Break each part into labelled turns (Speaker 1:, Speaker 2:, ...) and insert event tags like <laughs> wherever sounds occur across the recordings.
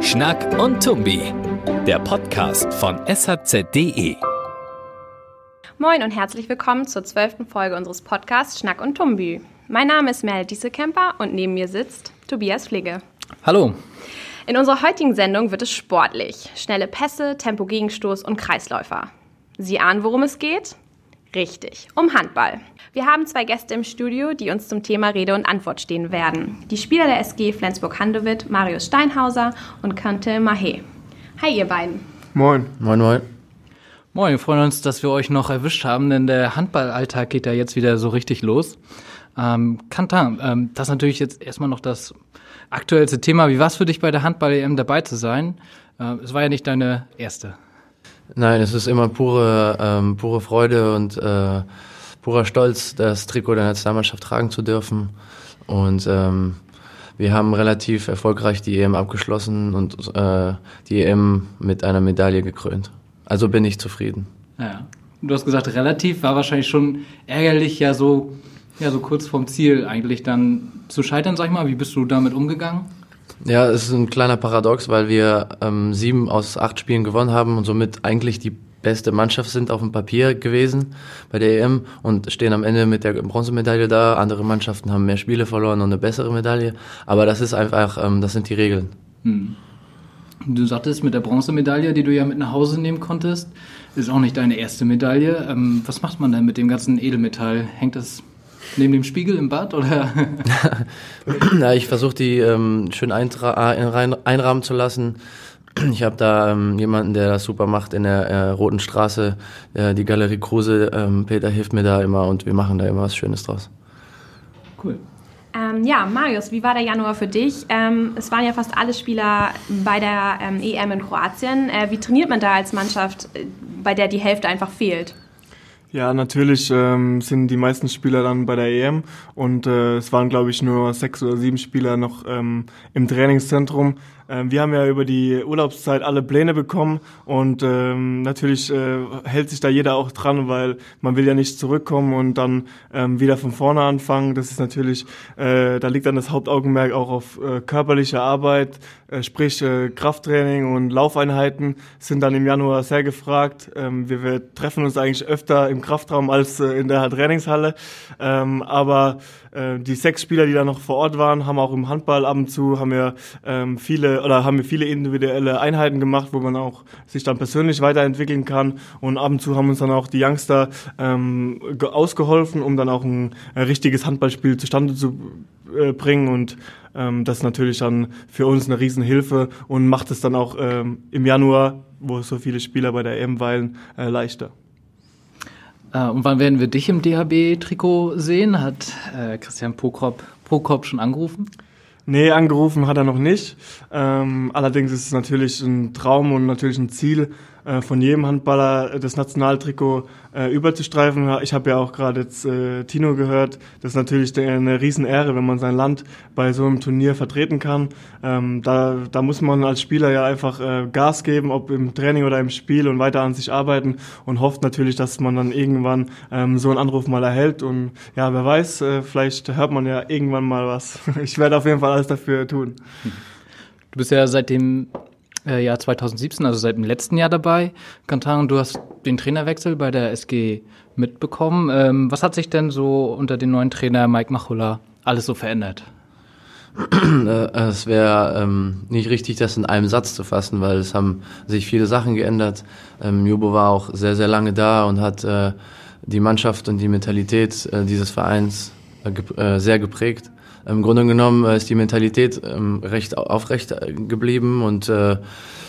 Speaker 1: Schnack und Tumbi, der Podcast von shz.de.
Speaker 2: Moin und herzlich willkommen zur zwölften Folge unseres Podcasts Schnack und Tumbi. Mein Name ist Mel Diesekemper und neben mir sitzt Tobias Fligge.
Speaker 3: Hallo.
Speaker 2: In unserer heutigen Sendung wird es sportlich. Schnelle Pässe, Tempo-Gegenstoß und Kreisläufer. Sie ahnen, worum es geht? Richtig, um Handball. Wir haben zwei Gäste im Studio, die uns zum Thema Rede und Antwort stehen werden. Die Spieler der SG Flensburg-Handewitt, Marius Steinhauser und Kante Mahe. Hi, ihr beiden.
Speaker 4: Moin.
Speaker 3: Moin, moin. Moin, wir freuen uns, dass wir euch noch erwischt haben, denn der Handballalltag geht ja jetzt wieder so richtig los. Ähm, Kantan, ähm, das ist natürlich jetzt erstmal noch das aktuellste Thema. Wie war es für dich bei der Handball-EM dabei zu sein? Äh, es war ja nicht deine erste.
Speaker 5: Nein, es ist immer pure, ähm, pure Freude und äh, purer Stolz, das Trikot der Nationalmannschaft tragen zu dürfen. Und ähm, wir haben relativ erfolgreich die EM abgeschlossen und äh, die EM mit einer Medaille gekrönt. Also bin ich zufrieden.
Speaker 3: Ja. Du hast gesagt, relativ war wahrscheinlich schon ärgerlich, ja so, ja so kurz vorm Ziel eigentlich dann zu scheitern, sag ich mal. Wie bist du damit umgegangen?
Speaker 5: Ja, es ist ein kleiner Paradox, weil wir ähm, sieben aus acht Spielen gewonnen haben und somit eigentlich die beste Mannschaft sind auf dem Papier gewesen bei der EM und stehen am Ende mit der Bronzemedaille da. Andere Mannschaften haben mehr Spiele verloren und eine bessere Medaille. Aber das ist einfach, ähm, das sind die Regeln. Hm.
Speaker 3: Du sagtest mit der Bronzemedaille, die du ja mit nach Hause nehmen konntest, ist auch nicht deine erste Medaille. Ähm, was macht man denn mit dem ganzen Edelmetall? Hängt das neben dem Spiegel im Bad oder? <laughs>
Speaker 5: ja, ich versuche die ähm, schön einrahmen zu lassen. Ich habe da ähm, jemanden, der das super macht in der äh, Roten Straße, äh, die Galerie Kruse. Ähm, Peter hilft mir da immer und wir machen da immer was Schönes draus.
Speaker 2: Cool. Ähm, ja, Marius, wie war der Januar für dich? Ähm, es waren ja fast alle Spieler bei der ähm, EM in Kroatien. Äh, wie trainiert man da als Mannschaft, äh, bei der die Hälfte einfach fehlt?
Speaker 4: Ja, natürlich ähm, sind die meisten Spieler dann bei der EM und äh, es waren, glaube ich, nur sechs oder sieben Spieler noch ähm, im Trainingszentrum. Ähm, wir haben ja über die Urlaubszeit alle Pläne bekommen und ähm, natürlich äh, hält sich da jeder auch dran, weil man will ja nicht zurückkommen und dann ähm, wieder von vorne anfangen. Das ist natürlich, äh, da liegt dann das Hauptaugenmerk auch auf äh, körperliche Arbeit, äh, sprich äh, Krafttraining und Laufeinheiten sind dann im Januar sehr gefragt. Ähm, wir, wir treffen uns eigentlich öfter im Kraftraum als äh, in der Trainingshalle, ähm, aber äh, die sechs Spieler, die da noch vor Ort waren, haben auch im Handball ab und zu haben wir ähm, viele oder haben wir viele individuelle Einheiten gemacht, wo man auch sich dann persönlich weiterentwickeln kann. Und ab und zu haben uns dann auch die Youngster ähm, ausgeholfen, um dann auch ein, ein richtiges Handballspiel zustande zu äh, bringen. Und ähm, das ist natürlich dann für uns eine Riesenhilfe und macht es dann auch ähm, im Januar, wo so viele Spieler bei der EM weilen, äh, leichter.
Speaker 3: Äh, und wann werden wir dich im DHB-Trikot sehen? Hat äh, Christian Prokop, Prokop schon angerufen?
Speaker 4: Nee, angerufen hat er noch nicht. Ähm, allerdings ist es natürlich ein Traum und natürlich ein Ziel, äh, von jedem Handballer das Nationaltrikot äh, überzustreifen. Ich habe ja auch gerade jetzt äh, Tino gehört. Das ist natürlich eine Riesenehre, wenn man sein Land bei so einem Turnier vertreten kann. Ähm, da, da muss man als Spieler ja einfach äh, Gas geben, ob im Training oder im Spiel und weiter an sich arbeiten und hofft natürlich, dass man dann irgendwann ähm, so einen Anruf mal erhält. Und ja, wer weiß, äh, vielleicht hört man ja irgendwann mal was. <laughs> Ich werde auf jeden Fall alles dafür tun.
Speaker 3: Du bist ja seitdem äh, Jahr 2017, also seit dem letzten Jahr dabei. Kantan, du hast den Trainerwechsel bei der SG mitbekommen. Ähm, was hat sich denn so unter dem neuen Trainer Mike Machula alles so verändert? <clears throat>
Speaker 5: Äh, es wäre ähm, nicht richtig, das in einem Satz zu fassen, weil es haben sich viele Sachen geändert. Ähm, Jubo war auch sehr, sehr lange da und hat äh, die Mannschaft und die Mentalität äh, dieses Vereins äh, gep äh, sehr geprägt. Im Grunde genommen äh, ist die Mentalität ähm, recht aufrecht äh, geblieben und äh,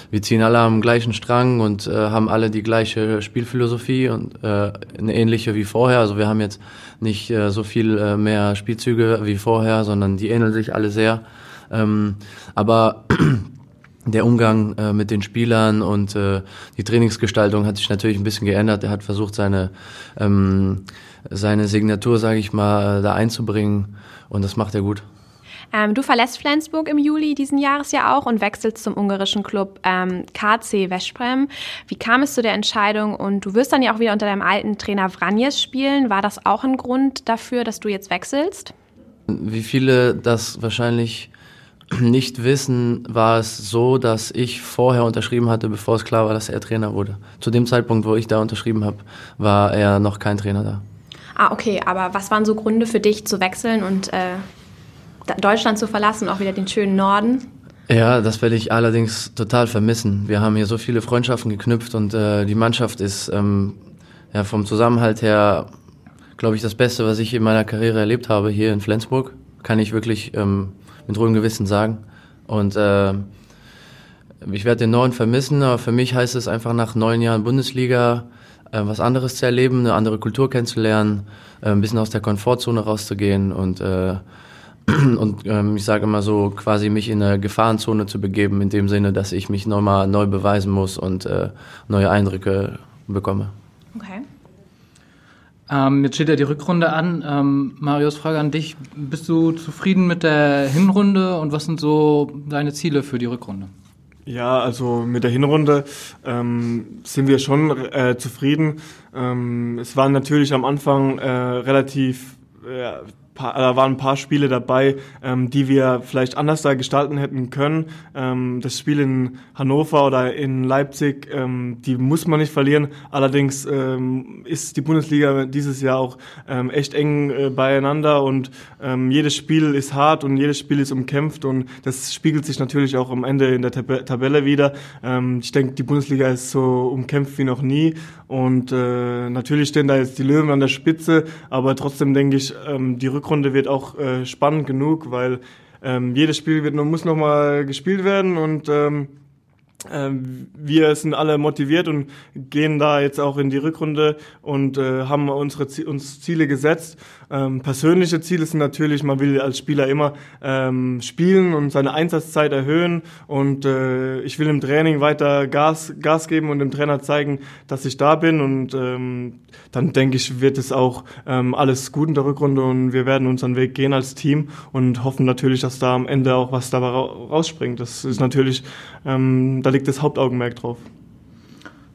Speaker 5: wir ziehen alle am gleichen Strang und haben alle die gleiche Spielphilosophie und eine ähnliche wie vorher. Also wir haben jetzt nicht so viel mehr Spielzüge wie vorher, sondern die ähneln sich alle sehr. Ähm, aber <clears throat> der Umgang äh, mit den Spielern und äh, die Trainingsgestaltung hat sich natürlich ein bisschen geändert. Er hat versucht, seine, ähm, seine Signatur, sage ich mal, da einzubringen und das macht er gut.
Speaker 2: Ähm, du verlässt Flensburg im Juli diesen Jahres ja auch und wechselst zum ungarischen Club ähm, KC Veszprem. Wie kam es zu der Entscheidung? Und du wirst dann ja auch wieder unter deinem alten Trainer Vranjes spielen. War das auch ein Grund dafür, dass du jetzt wechselst?
Speaker 5: Wie viele das wahrscheinlich <clears throat> nicht wissen, war es so, dass ich vorher unterschrieben hatte, bevor es klar war, dass er Trainer wurde. Zu dem Zeitpunkt, wo ich da unterschrieben habe, war er noch kein Trainer da.
Speaker 2: Ah, okay, aber was waren so Gründe für dich zu wechseln und äh, Deutschland zu verlassen, auch wieder den schönen Norden?
Speaker 5: Ja, das werde ich allerdings total vermissen. Wir haben hier so viele Freundschaften geknüpft und äh, die Mannschaft ist ähm, ja, vom Zusammenhalt her, glaube ich, das Beste, was ich in meiner Karriere erlebt habe hier in Flensburg. Kann ich wirklich ähm, mit ruhigem Gewissen sagen. Und äh, ich werde den Norden vermissen, aber für mich heißt es einfach nach neun Jahren Bundesliga äh, was anderes zu erleben, eine andere Kultur kennenzulernen, äh, ein bisschen aus der Komfortzone rauszugehen und äh, <clears throat> und ähm, ich sage immer so, quasi mich in eine Gefahrenzone zu begeben, in dem Sinne, dass ich mich nochmal neu beweisen muss und äh, neue Eindrücke bekomme.
Speaker 2: Okay.
Speaker 3: Ähm, jetzt steht ja die Rückrunde an. Ähm, Marius, Frage an dich. Bist du zufrieden mit der Hinrunde und was sind so deine Ziele für die Rückrunde?
Speaker 4: Ja, also mit der Hinrunde ähm, sind wir schon äh, zufrieden. Ähm, es waren natürlich am Anfang äh, relativ äh, da waren ein paar Spiele dabei, ähm, die wir vielleicht anders da gestalten hätten können. Ähm, das Spiel in Hannover oder in Leipzig, ähm, die muss man nicht verlieren. Allerdings ähm, ist die Bundesliga dieses Jahr auch ähm, echt eng äh, beieinander und ähm, jedes Spiel ist hart und jedes Spiel ist umkämpft und das spiegelt sich natürlich auch am Ende in der Tab Tabelle wieder. Ähm, ich denke, die Bundesliga ist so umkämpft wie noch nie und äh, natürlich stehen da jetzt die Löwen an der Spitze, aber trotzdem denke ich, ähm, die Rückrunde wird auch äh, spannend genug, weil ähm, jedes Spiel wird, muss noch mal gespielt werden und ähm, wir sind alle motiviert und gehen da jetzt auch in die Rückrunde und äh, haben unsere uns Ziele gesetzt. Ähm, persönliche Ziele sind natürlich, man will als Spieler immer ähm, spielen und seine Einsatzzeit erhöhen und äh, ich will im Training weiter Gas, Gas geben und dem Trainer zeigen, dass ich da bin und ähm, dann denke ich, wird es auch ähm, alles gut in der Rückrunde und wir werden unseren Weg gehen als Team und hoffen natürlich, dass da am Ende auch was dabei rausspringt. Das ist natürlich, ähm, da liegt das Hauptaugenmerk drauf.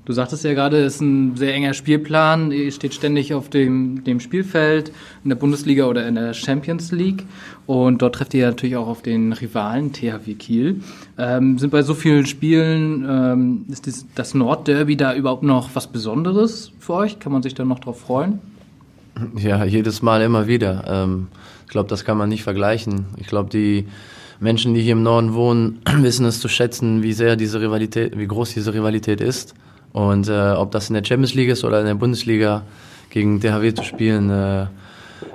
Speaker 3: Du sagtest ja gerade, es ist ein sehr enger Spielplan. Ihr steht ständig auf dem, dem Spielfeld in der Bundesliga oder in der Champions League. Und dort trefft ihr natürlich auch auf den Rivalen THW Kiel. Ähm, sind bei so vielen Spielen, ähm, ist das, das Nordderby da überhaupt noch was Besonderes für euch? Kann man sich da noch drauf freuen?
Speaker 5: Ja, jedes Mal immer wieder. Ähm, ich glaube, das kann man nicht vergleichen. Ich glaube, die Menschen, die hier im Norden wohnen, <clears throat> wissen es zu schätzen, wie sehr diese Rivalität, wie groß diese Rivalität ist. Und äh, ob das in der Champions League ist oder in der Bundesliga gegen DHW zu spielen, äh,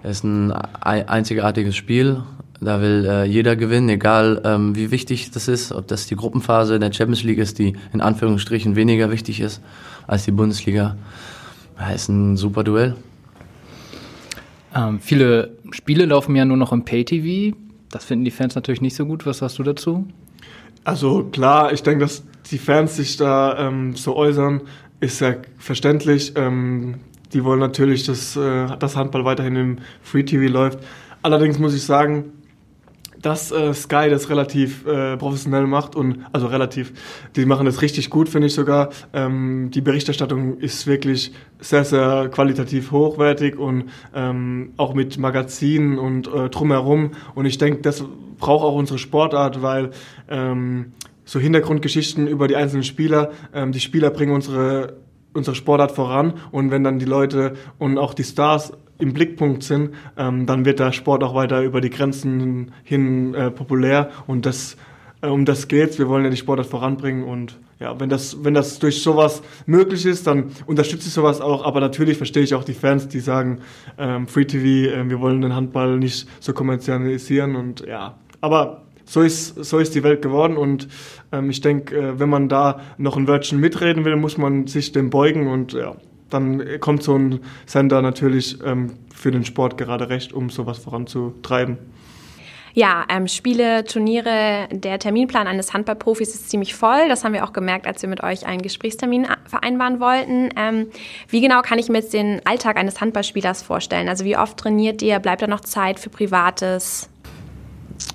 Speaker 5: ist ein einzigartiges Spiel. Da will äh, jeder gewinnen, egal ähm, wie wichtig das ist, ob das die Gruppenphase in der Champions League ist, die in Anführungsstrichen weniger wichtig ist als die Bundesliga. Ja, ist ein super Duell.
Speaker 3: Ähm, viele Spiele laufen ja nur noch im Pay-TV. Das finden die Fans natürlich nicht so gut. Was sagst du dazu?
Speaker 4: Also klar, ich denke, dass die Fans sich da ähm, so äußern, ist ja verständlich. Ähm, die wollen natürlich, dass äh, das Handball weiterhin im Free TV läuft. Allerdings muss ich sagen, dass äh, Sky das relativ äh, professionell macht und also relativ, die machen das richtig gut, finde ich sogar. Ähm, die Berichterstattung ist wirklich sehr, sehr qualitativ hochwertig und ähm, auch mit Magazinen und äh, drumherum. Und ich denke, das braucht auch unsere Sportart, weil ähm, so Hintergrundgeschichten über die einzelnen Spieler. Ähm, die Spieler bringen unsere, unsere Sportart voran und wenn dann die Leute und auch die Stars im Blickpunkt sind, ähm, dann wird der Sport auch weiter über die Grenzen hin äh, populär und das äh, um das geht's. Wir wollen ja die Sportart voranbringen und ja, wenn das, wenn das durch sowas möglich ist, dann unterstütze ich sowas auch. Aber natürlich verstehe ich auch die Fans, die sagen, ähm, Free TV, äh, wir wollen den Handball nicht so kommerzialisieren und ja. Aber so ist, so ist die Welt geworden und ähm, ich denke, äh, wenn man da noch ein Wörtchen mitreden will, muss man sich dem beugen und ja, dann kommt so ein Sender natürlich ähm, für den Sport gerade recht, um sowas voranzutreiben.
Speaker 2: Ja, ähm, Spiele, Turniere, der Terminplan eines Handballprofis ist ziemlich voll. Das haben wir auch gemerkt, als wir mit euch einen Gesprächstermin vereinbaren wollten. Ähm, wie genau kann ich mir jetzt den Alltag eines Handballspielers vorstellen? Also wie oft trainiert ihr? Bleibt da noch Zeit für Privates?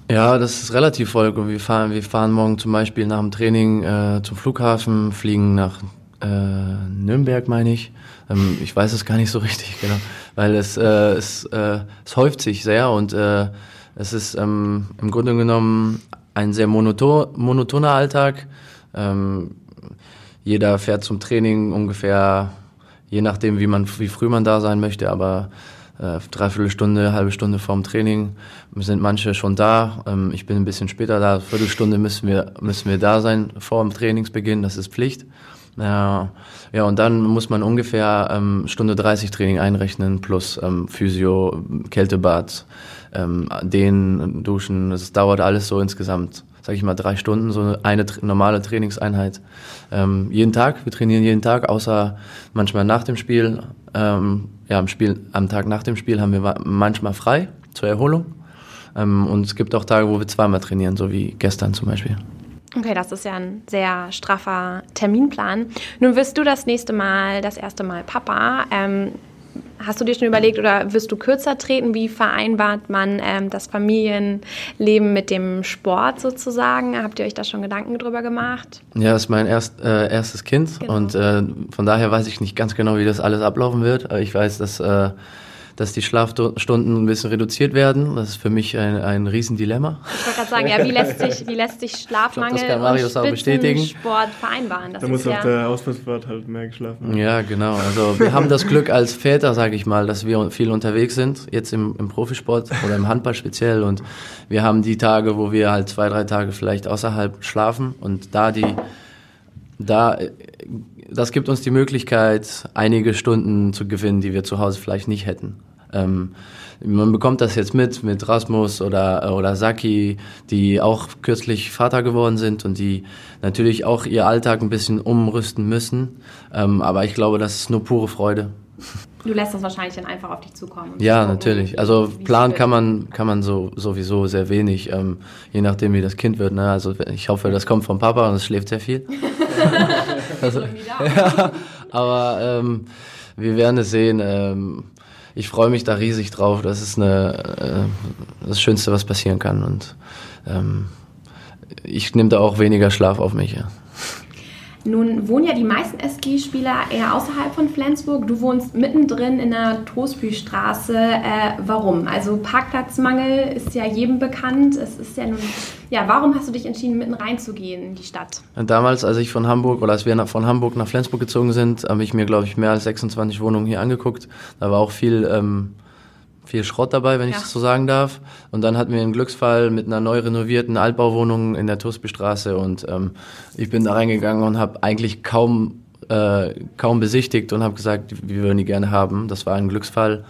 Speaker 5: Ja, das ist relativ voll. Wir fahren, wir fahren morgen zum Beispiel nach dem Training äh, zum Flughafen, fliegen nach äh, Nürnberg, meine ich. Ähm, ich weiß es gar nicht so richtig, <laughs> genau. Weil es, äh, es, äh, es häuft sich sehr und äh, es ist ähm, im Grunde genommen ein sehr monoton, monotoner Alltag. Ähm, jeder fährt zum Training ungefähr, je nachdem, wie man, wie früh man da sein möchte, aber äh, dreiviertel Stunde, halbe Stunde vorm Training sind manche schon da. Ähm, ich bin ein bisschen später da. Viertelstunde müssen wir, müssen wir da sein vor dem Trainingsbeginn. Das ist Pflicht. Ja, ja, und dann muss man ungefähr ähm, Stunde 30 Training einrechnen plus ähm, Physio, Kältebad, ähm, Dehnen, Duschen. Es dauert alles so insgesamt, sage ich mal, drei Stunden, so eine normale Trainingseinheit. Ähm, jeden Tag, wir trainieren jeden Tag, außer manchmal nach dem Spiel. Ähm, ja, am Spiel, am Tag nach dem Spiel haben wir manchmal frei zur Erholung. Ähm, und es gibt auch Tage, wo wir zweimal trainieren, so wie gestern zum Beispiel.
Speaker 2: Okay, das ist ja ein sehr straffer Terminplan. Nun wirst du das nächste Mal, das erste Mal Papa. Ähm, hast du dir schon überlegt oder wirst du kürzer treten? Wie vereinbart man ähm, das Familienleben mit dem Sport sozusagen? Habt ihr euch da schon Gedanken drüber gemacht?
Speaker 5: Ja, das ist mein erst, äh, erstes Kind genau. und äh, von daher weiß ich nicht ganz genau, wie das alles ablaufen wird. Ich weiß, dass äh, dass die Schlafstunden ein bisschen reduziert werden. Das ist für mich ein, ein Riesendilemma.
Speaker 2: Ich wollte gerade sagen, ja, wie lässt sich, wie lässt sich Schlafmangel glaub, das kann Marius und auch bestätigen. Sport vereinbaren?
Speaker 4: Das da muss auf der Ausflussfahrt halt mehr geschlafen
Speaker 5: werden. Ja, genau. Also wir haben das Glück als Väter, sage ich mal, dass wir viel unterwegs sind, jetzt im, im Profisport oder im Handball speziell. Und wir haben die Tage, wo wir halt zwei, drei Tage vielleicht außerhalb schlafen und da die da das gibt uns die Möglichkeit, einige Stunden zu gewinnen, die wir zu Hause vielleicht nicht hätten. Ähm, man bekommt das jetzt mit, mit Rasmus oder, oder Saki, die auch kürzlich Vater geworden sind und die natürlich auch ihr Alltag ein bisschen umrüsten müssen. Ähm, aber ich glaube, das ist nur pure Freude.
Speaker 2: Du lässt das wahrscheinlich dann einfach auf dich zukommen.
Speaker 5: Ja, gucken, natürlich. Also planen kann man, kann man so, sowieso sehr wenig, ähm, je nachdem wie das Kind wird. Ne? Also ich hoffe, das kommt vom Papa und es schläft sehr viel. <laughs> <laughs> also, ja, aber ähm, wir werden es sehen. Ähm, ich freue mich da riesig drauf. Das ist eine, äh, das Schönste, was passieren kann. Und ähm, ich nehme da auch weniger Schlaf auf mich. Ja.
Speaker 2: Nun wohnen ja die meisten SG-Spieler eher außerhalb von Flensburg. Du wohnst mittendrin in der Trostbühlstraße. Äh, warum? Also Parkplatzmangel ist ja jedem bekannt. Es ist ja nun, ja, warum hast du dich entschieden, mitten reinzugehen in die Stadt?
Speaker 5: Damals, als ich von Hamburg oder als wir von Hamburg nach Flensburg gezogen sind, habe ich mir, glaube ich, mehr als 26 Wohnungen hier angeguckt. Da war auch viel ähm, viel Schrott dabei, wenn ja. ich das so sagen darf. Und dann hatten wir einen Glücksfall mit einer neu renovierten Altbauwohnung in der Tusbystraße und ähm, ich bin da reingegangen und habe eigentlich kaum äh, kaum besichtigt und habe gesagt, wir würden die gerne haben. Das war ein Glücksfall.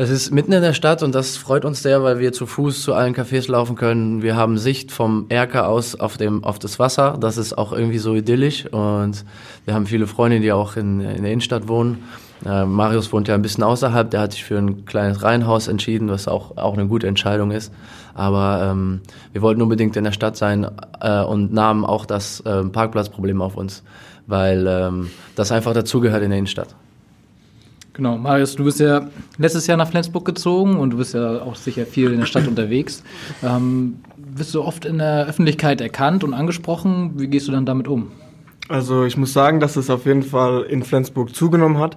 Speaker 5: Es ist mitten in der Stadt und das freut uns sehr, weil wir zu Fuß zu allen Cafés laufen können. Wir haben Sicht vom Erker aus auf, dem, auf das Wasser. Das ist auch irgendwie so idyllisch und wir haben viele Freunde, die auch in, in der Innenstadt wohnen. Äh, Marius wohnt ja ein bisschen außerhalb, der hat sich für ein kleines Reihenhaus entschieden, was auch, auch eine gute Entscheidung ist. Aber ähm, wir wollten unbedingt in der Stadt sein äh, und nahmen auch das äh, Parkplatzproblem auf uns, weil ähm, das einfach dazugehört in der Innenstadt.
Speaker 3: Genau, Marius, du bist ja letztes Jahr nach Flensburg gezogen und du bist ja auch sicher viel in der Stadt unterwegs. Ähm, wirst du oft in der Öffentlichkeit erkannt und angesprochen? Wie gehst du dann damit um?
Speaker 4: Also ich muss sagen, dass es auf jeden Fall in Flensburg zugenommen hat.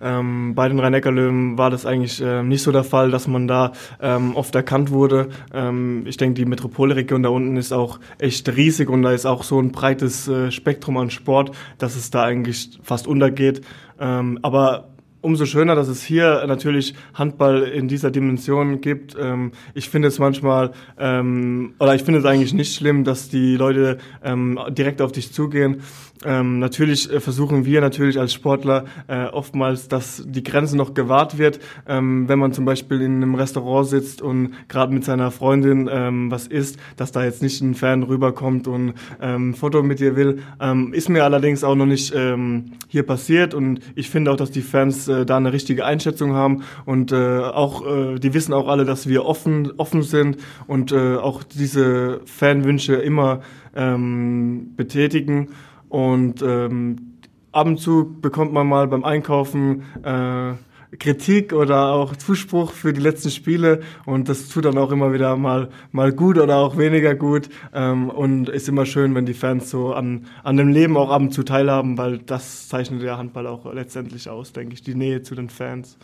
Speaker 4: Ähm, bei den Rhein-Neckar-Löwen war das eigentlich äh, nicht so der Fall, dass man da ähm, oft erkannt wurde. Ähm, ich denke, die Metropolregion da unten ist auch echt riesig und da ist auch so ein breites äh, Spektrum an Sport, dass es da eigentlich fast untergeht. Ähm, aber umso schöner, dass es hier natürlich Handball in dieser Dimension gibt. Ähm, ich finde es manchmal, ähm, oder ich finde es eigentlich nicht schlimm, dass die Leute ähm, direkt auf dich zugehen. Ähm, natürlich äh, versuchen wir natürlich als Sportler äh, oftmals, dass die Grenze noch gewahrt wird. Ähm, wenn man zum Beispiel in einem Restaurant sitzt und gerade mit seiner Freundin ähm, was isst, dass da jetzt nicht ein Fan rüberkommt und ähm, ein Foto mit dir will. Ähm, ist mir allerdings auch noch nicht ähm, hier passiert und ich finde auch, dass die Fans äh, da eine richtige Einschätzung haben und äh, auch äh, die wissen auch alle, dass wir offen offen sind und äh, auch diese Fanwünsche immer ähm, betätigen. Und ähm, ab und zu bekommt man mal beim Einkaufen äh, Kritik oder auch Zuspruch für die letzten Spiele und das tut dann auch immer wieder mal, mal gut oder auch weniger gut ähm, und ist immer schön, wenn die Fans so an, an dem Leben auch ab und zu teilhaben, weil das zeichnet der Handball auch letztendlich aus, denke ich, die Nähe zu den Fans.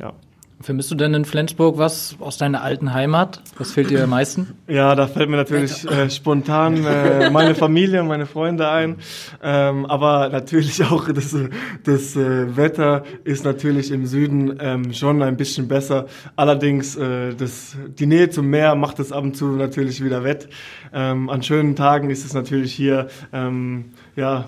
Speaker 4: Ja.
Speaker 3: Vermisst du denn in Flensburg was aus deiner alten Heimat? Was fehlt dir am meisten? <clears throat>
Speaker 4: Ja, da fällt mir natürlich äh, spontan äh, meine Familie und meine Freunde ein. Ähm, aber natürlich <laughs> auch das, das äh, Wetter ist natürlich im Süden ähm, schon ein bisschen besser. Allerdings äh, das, die Nähe zum Meer macht es ab und zu natürlich wieder wett. Ähm, an schönen Tagen ist es natürlich hier ähm, ja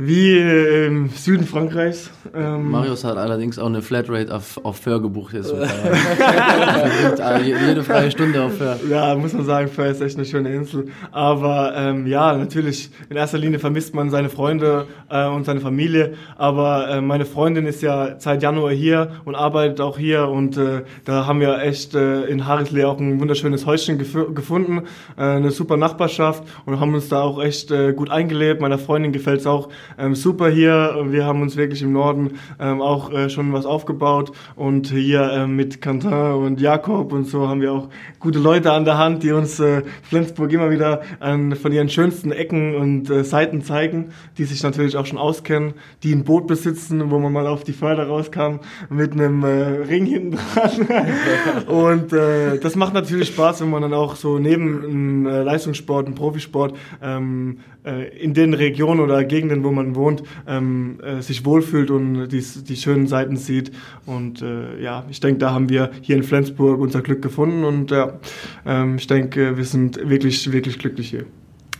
Speaker 4: wie im Süden Frankreichs.
Speaker 5: Ähm Marius hat allerdings auch eine Flatrate auf, auf Föhr gebucht jetzt. <laughs> jede freie Stunde auf Föhr.
Speaker 4: Ja, muss man sagen, Föhr ist echt eine schöne Insel. Aber ähm, ja, natürlich, in erster Linie vermisst man seine Freunde äh, und seine Familie. Aber äh, meine Freundin ist ja seit Januar hier und arbeitet auch hier. Und äh, da haben wir echt äh, in Harislee auch ein wunderschönes Häuschen gef gefunden. Äh, eine super Nachbarschaft und haben uns da auch echt äh, gut eingelebt. Meiner Freundin gefällt es auch ähm, super hier. Wir haben uns wirklich im Norden ähm, auch äh, schon was aufgebaut und hier äh, mit Quentin und Jakob und so haben wir auch gute Leute an der Hand, die uns äh, Flensburg immer wieder an, von ihren schönsten Ecken und äh, Seiten zeigen, die sich natürlich auch schon auskennen, die ein Boot besitzen, wo man mal auf die Förder rauskam mit einem äh, Ring hinten dran. <laughs> und äh, das macht natürlich Spaß, wenn man dann auch so neben einem äh, Leistungssport, einem Profisport ähm, äh, in den Regionen oder Gegenden, wo man wohnt, ähm, äh, sich wohlfühlt und die, die schönen Seiten sieht. Und äh, ja, ich denke, da haben wir hier in Flensburg unser Glück gefunden und ja, ähm, ich denke, wir sind wirklich, wirklich glücklich hier.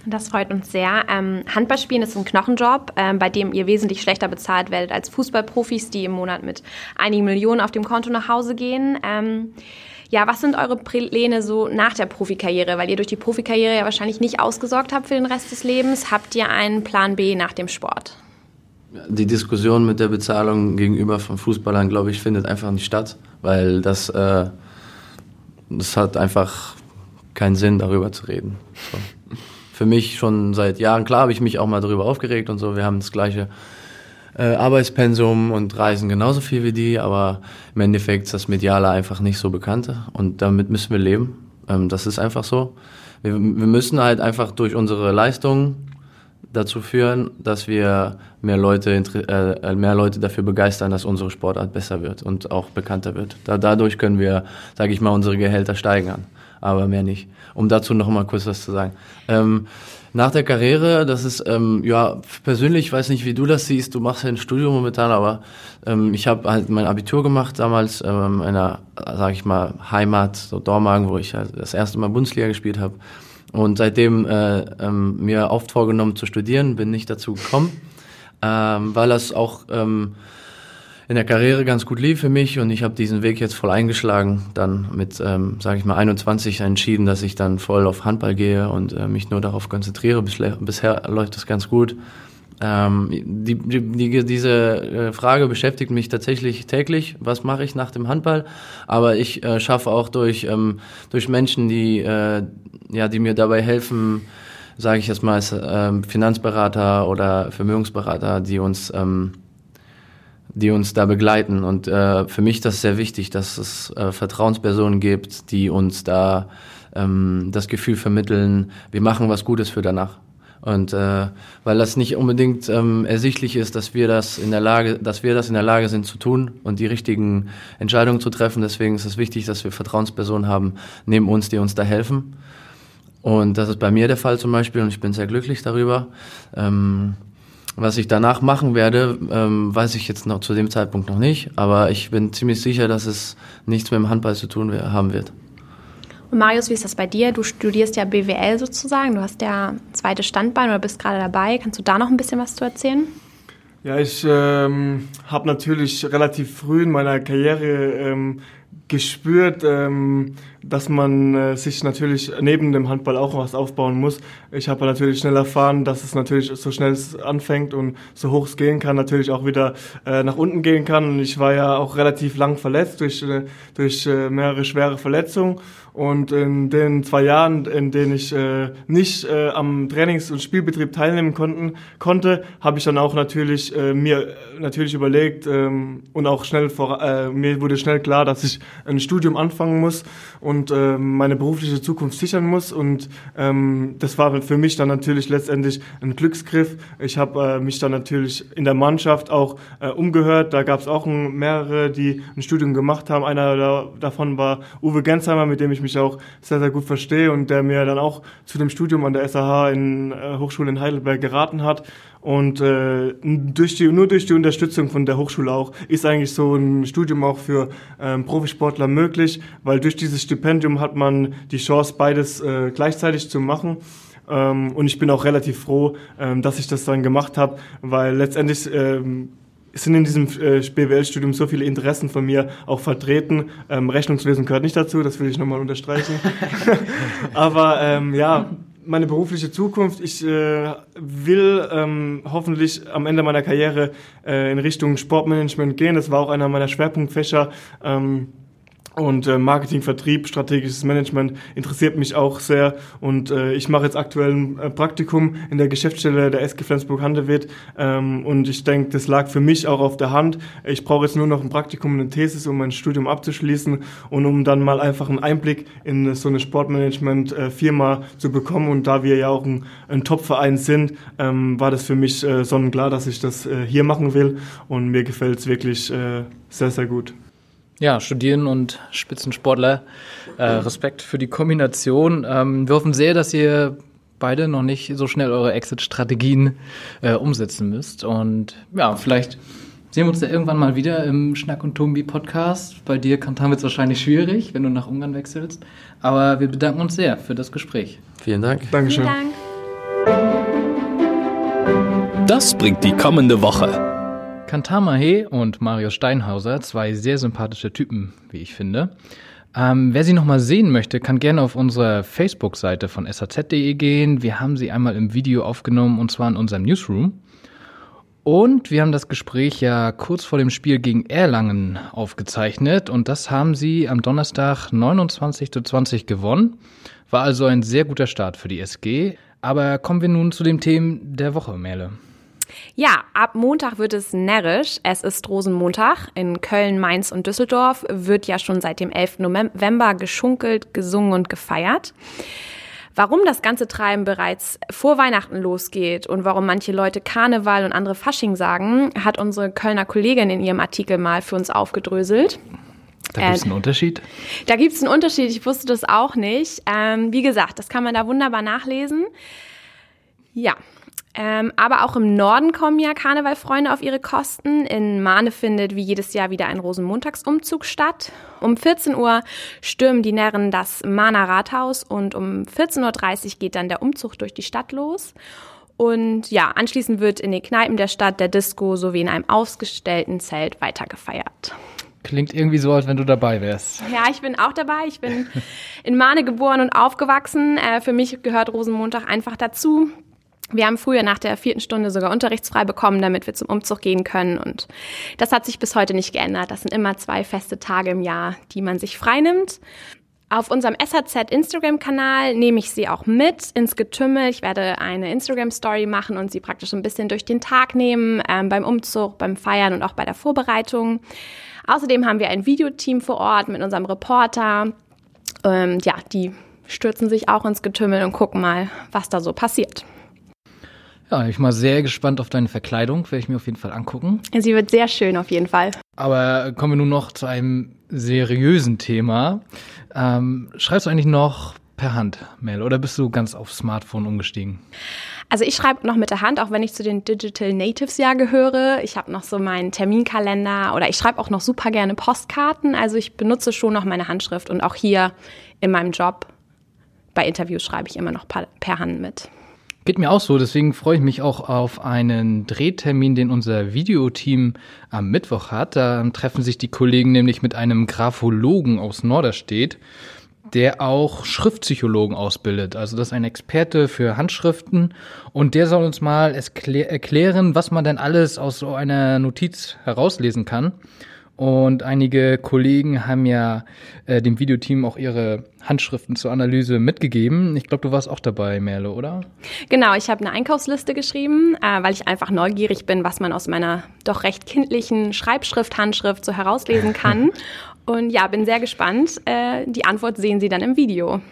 Speaker 2: Das freut uns sehr. Ähm, Handballspielen ist ein Knochenjob, ähm, bei dem ihr wesentlich schlechter bezahlt werdet als Fußballprofis, die im Monat mit einigen Millionen auf dem Konto nach Hause gehen. Ähm, ja, was sind eure Pläne so nach der Profikarriere? Weil ihr durch die Profikarriere ja wahrscheinlich nicht ausgesorgt habt für den Rest des Lebens. Habt ihr einen Plan B nach dem Sport?
Speaker 5: Die Diskussion mit der Bezahlung gegenüber von Fußballern, glaube ich, findet einfach nicht statt, weil das, äh, das hat einfach keinen Sinn, darüber zu reden. So. Für mich schon seit Jahren, klar habe ich mich auch mal darüber aufgeregt und so, wir haben das gleiche äh, Arbeitspensum und reisen genauso viel wie die, aber im Endeffekt ist das Mediale einfach nicht so bekannt und damit müssen wir leben. Ähm, das ist einfach so. Wir, wir müssen halt einfach durch unsere Leistungen dazu führen, dass wir mehr Leute, äh, mehr Leute dafür begeistern, dass unsere Sportart besser wird und auch bekannter wird. Da, dadurch können wir, sage ich mal, unsere Gehälter steigern, aber mehr nicht. Um dazu noch mal kurz was zu sagen. Ähm, nach der Karriere, das ist, ähm, ja, persönlich, weiß nicht, wie du das siehst, du machst ja ein Studium momentan, aber ähm, ich habe halt mein Abitur gemacht damals ähm, in einer, sag ich mal, Heimat, so Dormagen, wo ich halt das erste Mal Bundesliga gespielt habe. Und seitdem äh, ähm, mir oft vorgenommen zu studieren, bin nicht dazu gekommen, ähm, weil das auch ähm, in der Karriere ganz gut lief für mich und ich habe diesen Weg jetzt voll eingeschlagen. Dann mit, ähm, sage ich mal, 21 entschieden, dass ich dann voll auf Handball gehe und äh, mich nur darauf konzentriere. Bisher, läuft das ganz gut. Ähm, die, die, die, diese äh, Frage beschäftigt mich tatsächlich täglich. Was mache ich nach dem Handball? Aber ich äh, schaffe auch durch, ähm, durch Menschen, die, äh, ja, die mir dabei helfen, sage ich jetzt mal, äh, Finanzberater oder Vermögensberater, die uns ähm, die uns da begleiten. Und äh, für mich ist das sehr wichtig, dass es äh, Vertrauenspersonen gibt, die uns da ähm, das Gefühl vermitteln, wir machen was Gutes für danach. Und äh, weil das nicht unbedingt ähm, ersichtlich ist, dass wir das in der Lage, dass wir das in der Lage sind zu tun und die richtigen Entscheidungen zu treffen. Deswegen ist es wichtig, dass wir Vertrauenspersonen haben neben uns, die uns da helfen. Und das ist bei mir der Fall zum Beispiel und ich bin sehr glücklich darüber. Ähm, was ich danach machen werde, ähm, weiß ich jetzt noch zu dem Zeitpunkt noch nicht, aber ich bin ziemlich sicher, dass es nichts mit dem Handball zu tun haben wird.
Speaker 2: Und Marius, wie ist das bei dir? Du studierst ja BWL sozusagen, du hast ja zweite Standbein oder bist gerade dabei. Kannst du da noch ein bisschen was zu erzählen?
Speaker 4: Ja, ich ähm, habe natürlich relativ früh in meiner Karriere ähm, gespürt, ähm, dass man äh, sich natürlich neben dem Handball auch was aufbauen muss. Ich habe natürlich schnell erfahren, dass es natürlich so schnell es anfängt und so hoch es gehen kann, natürlich auch wieder äh, nach unten gehen kann. Und ich war ja auch relativ lang verletzt durch, äh, durch äh, mehrere schwere Verletzungen. Und in den zwei Jahren, in denen ich äh, nicht äh, am Trainings- und Spielbetrieb teilnehmen konnten, konnte, habe ich dann auch natürlich äh, mir natürlich überlegt ähm, und auch schnell vor, äh, mir wurde schnell klar, dass ich ein Studium anfangen muss und äh, meine berufliche Zukunft sichern muss. Und ähm, das war für mich dann natürlich letztendlich ein Glücksgriff. Ich habe äh, mich dann natürlich in der Mannschaft auch äh, umgehört. Da gab es auch ein, mehrere, die ein Studium gemacht haben. Einer da, davon war Uwe Gensheimer, mit dem ich mich auch sehr, sehr gut verstehe und der mir dann auch zu dem Studium an der SAH in äh, Hochschule in Heidelberg geraten hat. Und äh, durch die, nur durch die Unterstützung von der Hochschule auch ist eigentlich so ein Studium auch für ähm, Profisportler möglich, weil durch dieses Stipendium hat man die Chance, beides äh, gleichzeitig zu machen. Ähm, und ich bin auch relativ froh, ähm, dass ich das dann gemacht habe, weil letztendlich ähm, sind in diesem äh, BWL-Studium so viele Interessen von mir auch vertreten. Ähm, Rechnungswesen gehört nicht dazu, das will ich nochmal unterstreichen. <laughs> <laughs> Aber ähm, ja, meine berufliche Zukunft. Ich äh, will ähm, hoffentlich am Ende meiner Karriere äh, in Richtung Sportmanagement gehen. Das war auch einer meiner Schwerpunktfächer. Ähm, und äh, Marketing, Vertrieb, strategisches Management interessiert mich auch sehr. Und äh, ich mache jetzt aktuell ein äh, Praktikum in der Geschäftsstelle der SG Flensburg-Handewitt. Ähm, und ich denke, das lag für mich auch auf der Hand. Ich brauche jetzt nur noch ein Praktikum, eine Thesis, um mein Studium abzuschließen und um dann mal einfach einen Einblick in so eine Sportmanagement-Firma zu bekommen. Und da wir ja auch ein, ein Top-Verein sind, ähm, war das für mich äh, sonnenklar, dass ich das äh, hier machen will. Und mir gefällt es wirklich äh, sehr, sehr gut.
Speaker 3: Ja, Studieren und Spitzensportler. Äh, Respekt für die Kombination. Ähm, wir hoffen sehr, dass ihr beide noch nicht so schnell eure Exit-Strategien äh, umsetzen müsst. Und ja, vielleicht sehen wir uns ja irgendwann mal wieder im Schnack und Tumbi Podcast. Bei dir Kantan wird es wahrscheinlich schwierig, wenn du nach Ungarn wechselst. Aber wir bedanken uns sehr für das Gespräch.
Speaker 5: Vielen Dank.
Speaker 4: Dankeschön.
Speaker 2: Vielen Dank.
Speaker 1: Das bringt die kommende Woche.
Speaker 3: Kantama He und Marius Steinhauser, zwei sehr sympathische Typen, wie ich finde. Ähm, wer sie nochmal sehen möchte, kann gerne auf unsere Facebook-Seite von saz.de gehen. Wir haben sie einmal im Video aufgenommen und zwar in unserem Newsroom. Und wir haben das Gespräch ja kurz vor dem Spiel gegen Erlangen aufgezeichnet und das haben sie am Donnerstag 29 zu 20 gewonnen. War also ein sehr guter Start für die SG. Aber kommen wir nun zu dem Themen der Woche, Merle.
Speaker 2: Ja, ab Montag wird es närrisch. Es ist Rosenmontag. In Köln, Mainz und Düsseldorf wird ja schon seit dem 11. November geschunkelt, gesungen und gefeiert. Warum das ganze Treiben bereits vor Weihnachten losgeht und warum manche Leute Karneval und andere Fasching sagen, hat unsere Kölner Kollegin in ihrem Artikel mal für uns aufgedröselt.
Speaker 3: Da gibt es einen Unterschied.
Speaker 2: Da gibt es einen Unterschied, ich wusste das auch nicht. Ähm, wie gesagt, das kann man da wunderbar nachlesen. Ja, ähm, aber auch im Norden kommen ja Karnevalfreunde auf ihre Kosten. In Mahne findet wie jedes Jahr wieder ein Rosenmontagsumzug statt. Um 14 Uhr stürmen die Närren das Mahner Rathaus und um 14.30 Uhr geht dann der Umzug durch die Stadt los. Und ja, anschließend wird in den Kneipen der Stadt, der Disco sowie in einem ausgestellten Zelt weitergefeiert.
Speaker 3: Klingt irgendwie so, als wenn du dabei wärst.
Speaker 2: Ja, ich bin auch dabei. Ich bin in Mahne geboren und aufgewachsen. Äh, für mich gehört Rosenmontag einfach dazu. Wir haben früher nach der vierten Stunde sogar unterrichtsfrei bekommen, damit wir zum Umzug gehen können. Und das hat sich bis heute nicht geändert. Das sind immer zwei feste Tage im Jahr, die man sich freinimmt. Auf unserem SHZ Instagram-Kanal nehme ich sie auch mit ins Getümmel. Ich werde eine Instagram-Story machen und sie praktisch ein bisschen durch den Tag nehmen, ähm, beim Umzug, beim Feiern und auch bei der Vorbereitung. Außerdem haben wir ein Videoteam vor Ort mit unserem Reporter. Ähm, ja, die stürzen sich auch ins Getümmel und gucken mal, was da so passiert.
Speaker 3: Ja, ich bin mal sehr gespannt auf deine Verkleidung. Werde ich mir auf jeden Fall angucken.
Speaker 2: Sie wird sehr schön auf jeden Fall.
Speaker 3: Aber kommen wir nun noch zu einem seriösen Thema. Ähm, schreibst du eigentlich noch per Hand, Mel, oder bist du ganz auf Smartphone umgestiegen?
Speaker 2: Also ich schreibe noch mit der Hand, auch wenn ich zu den Digital Natives ja gehöre. Ich habe noch so meinen Terminkalender oder ich schreibe auch noch super gerne Postkarten. Also ich benutze schon noch meine Handschrift und auch hier in meinem Job bei Interviews schreibe ich immer noch per Hand mit.
Speaker 3: Geht mir auch so, deswegen freue ich mich auch auf einen Drehtermin, den unser Videoteam am Mittwoch hat. Da treffen sich die Kollegen nämlich mit einem Graphologen aus Norderstedt, der auch Schriftpsychologen ausbildet. Also das ist ein Experte für Handschriften und der soll uns mal erklären, was man denn alles aus so einer Notiz herauslesen kann. Und einige Kollegen haben ja äh, dem Videoteam auch ihre Handschriften zur Analyse mitgegeben. Ich glaube, du warst auch dabei, Merle, oder?
Speaker 2: Genau, ich habe eine Einkaufsliste geschrieben, äh, weil ich einfach neugierig bin, was man aus meiner doch recht kindlichen Schreibschrift, Handschrift so herauslesen kann. <laughs> Und ja, bin sehr gespannt. Äh, die Antwort sehen Sie dann im Video.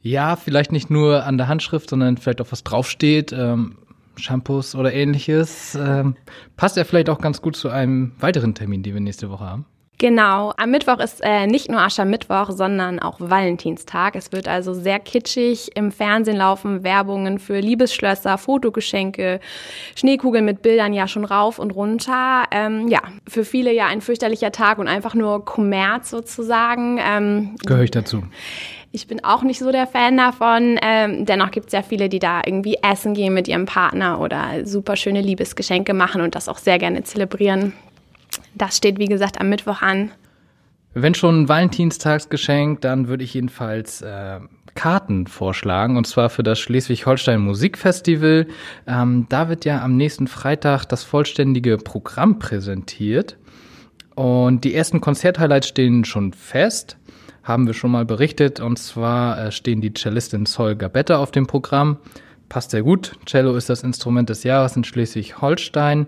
Speaker 3: Ja, vielleicht nicht nur an der Handschrift, sondern vielleicht auch was draufsteht. Ähm Shampoos oder ähnliches. Ähm, passt ja vielleicht auch ganz gut zu einem weiteren Termin, den wir nächste Woche haben.
Speaker 2: Genau, am Mittwoch ist äh, nicht nur Aschermittwoch, sondern auch Valentinstag. Es wird also sehr kitschig. Im Fernsehen laufen Werbungen für Liebesschlösser, Fotogeschenke, Schneekugeln mit Bildern ja schon rauf und runter. Ähm, ja, für viele ja ein fürchterlicher Tag und einfach nur Kommerz sozusagen.
Speaker 3: Ähm, Gehöre ich dazu.
Speaker 2: Ich bin auch nicht so der Fan davon. Ähm, dennoch gibt es ja viele, die da irgendwie essen gehen mit ihrem Partner oder super schöne Liebesgeschenke machen und das auch sehr gerne zelebrieren. Das steht, wie gesagt, am Mittwoch an.
Speaker 3: Wenn schon ein Valentinstagsgeschenk, dann würde ich jedenfalls äh, Karten vorschlagen, und zwar für das Schleswig-Holstein Musikfestival. Ähm, da wird ja am nächsten Freitag das vollständige Programm präsentiert. Und die ersten Konzerthighlights stehen schon fest haben wir schon mal berichtet. Und zwar äh, stehen die Cellistin Sol Gabetta auf dem Programm. Passt sehr gut. Cello ist das Instrument des Jahres in Schleswig-Holstein.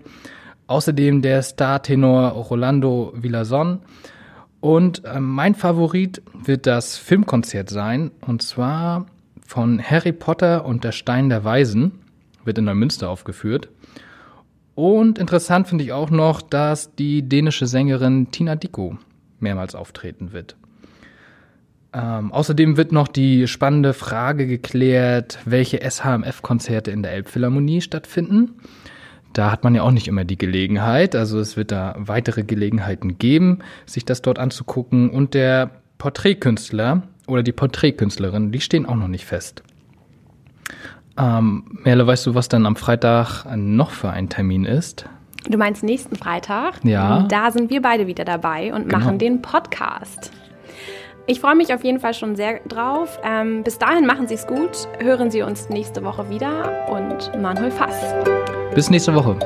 Speaker 3: Außerdem der Star-Tenor Rolando Villason. Und äh, mein Favorit wird das Filmkonzert sein. Und zwar von Harry Potter und der Stein der Weisen. Wird in Neumünster aufgeführt. Und interessant finde ich auch noch, dass die dänische Sängerin Tina Dicko mehrmals auftreten wird. Ähm, außerdem wird noch die spannende Frage geklärt, welche SHMF-Konzerte in der Elbphilharmonie stattfinden. Da hat man ja auch nicht immer die Gelegenheit. Also es wird da weitere Gelegenheiten geben, sich das dort anzugucken. Und der Porträtkünstler oder die Porträtkünstlerin, die stehen auch noch nicht fest. Ähm, Merle, weißt du, was dann am Freitag noch für ein Termin ist?
Speaker 2: Du meinst nächsten Freitag?
Speaker 3: Ja.
Speaker 2: Da sind wir beide wieder dabei und genau. machen den Podcast. Ich freue mich auf jeden Fall schon sehr drauf. Ähm, bis dahin machen Sie es gut. Hören Sie uns nächste Woche wieder und Manuel Fass.
Speaker 3: Bis nächste Woche.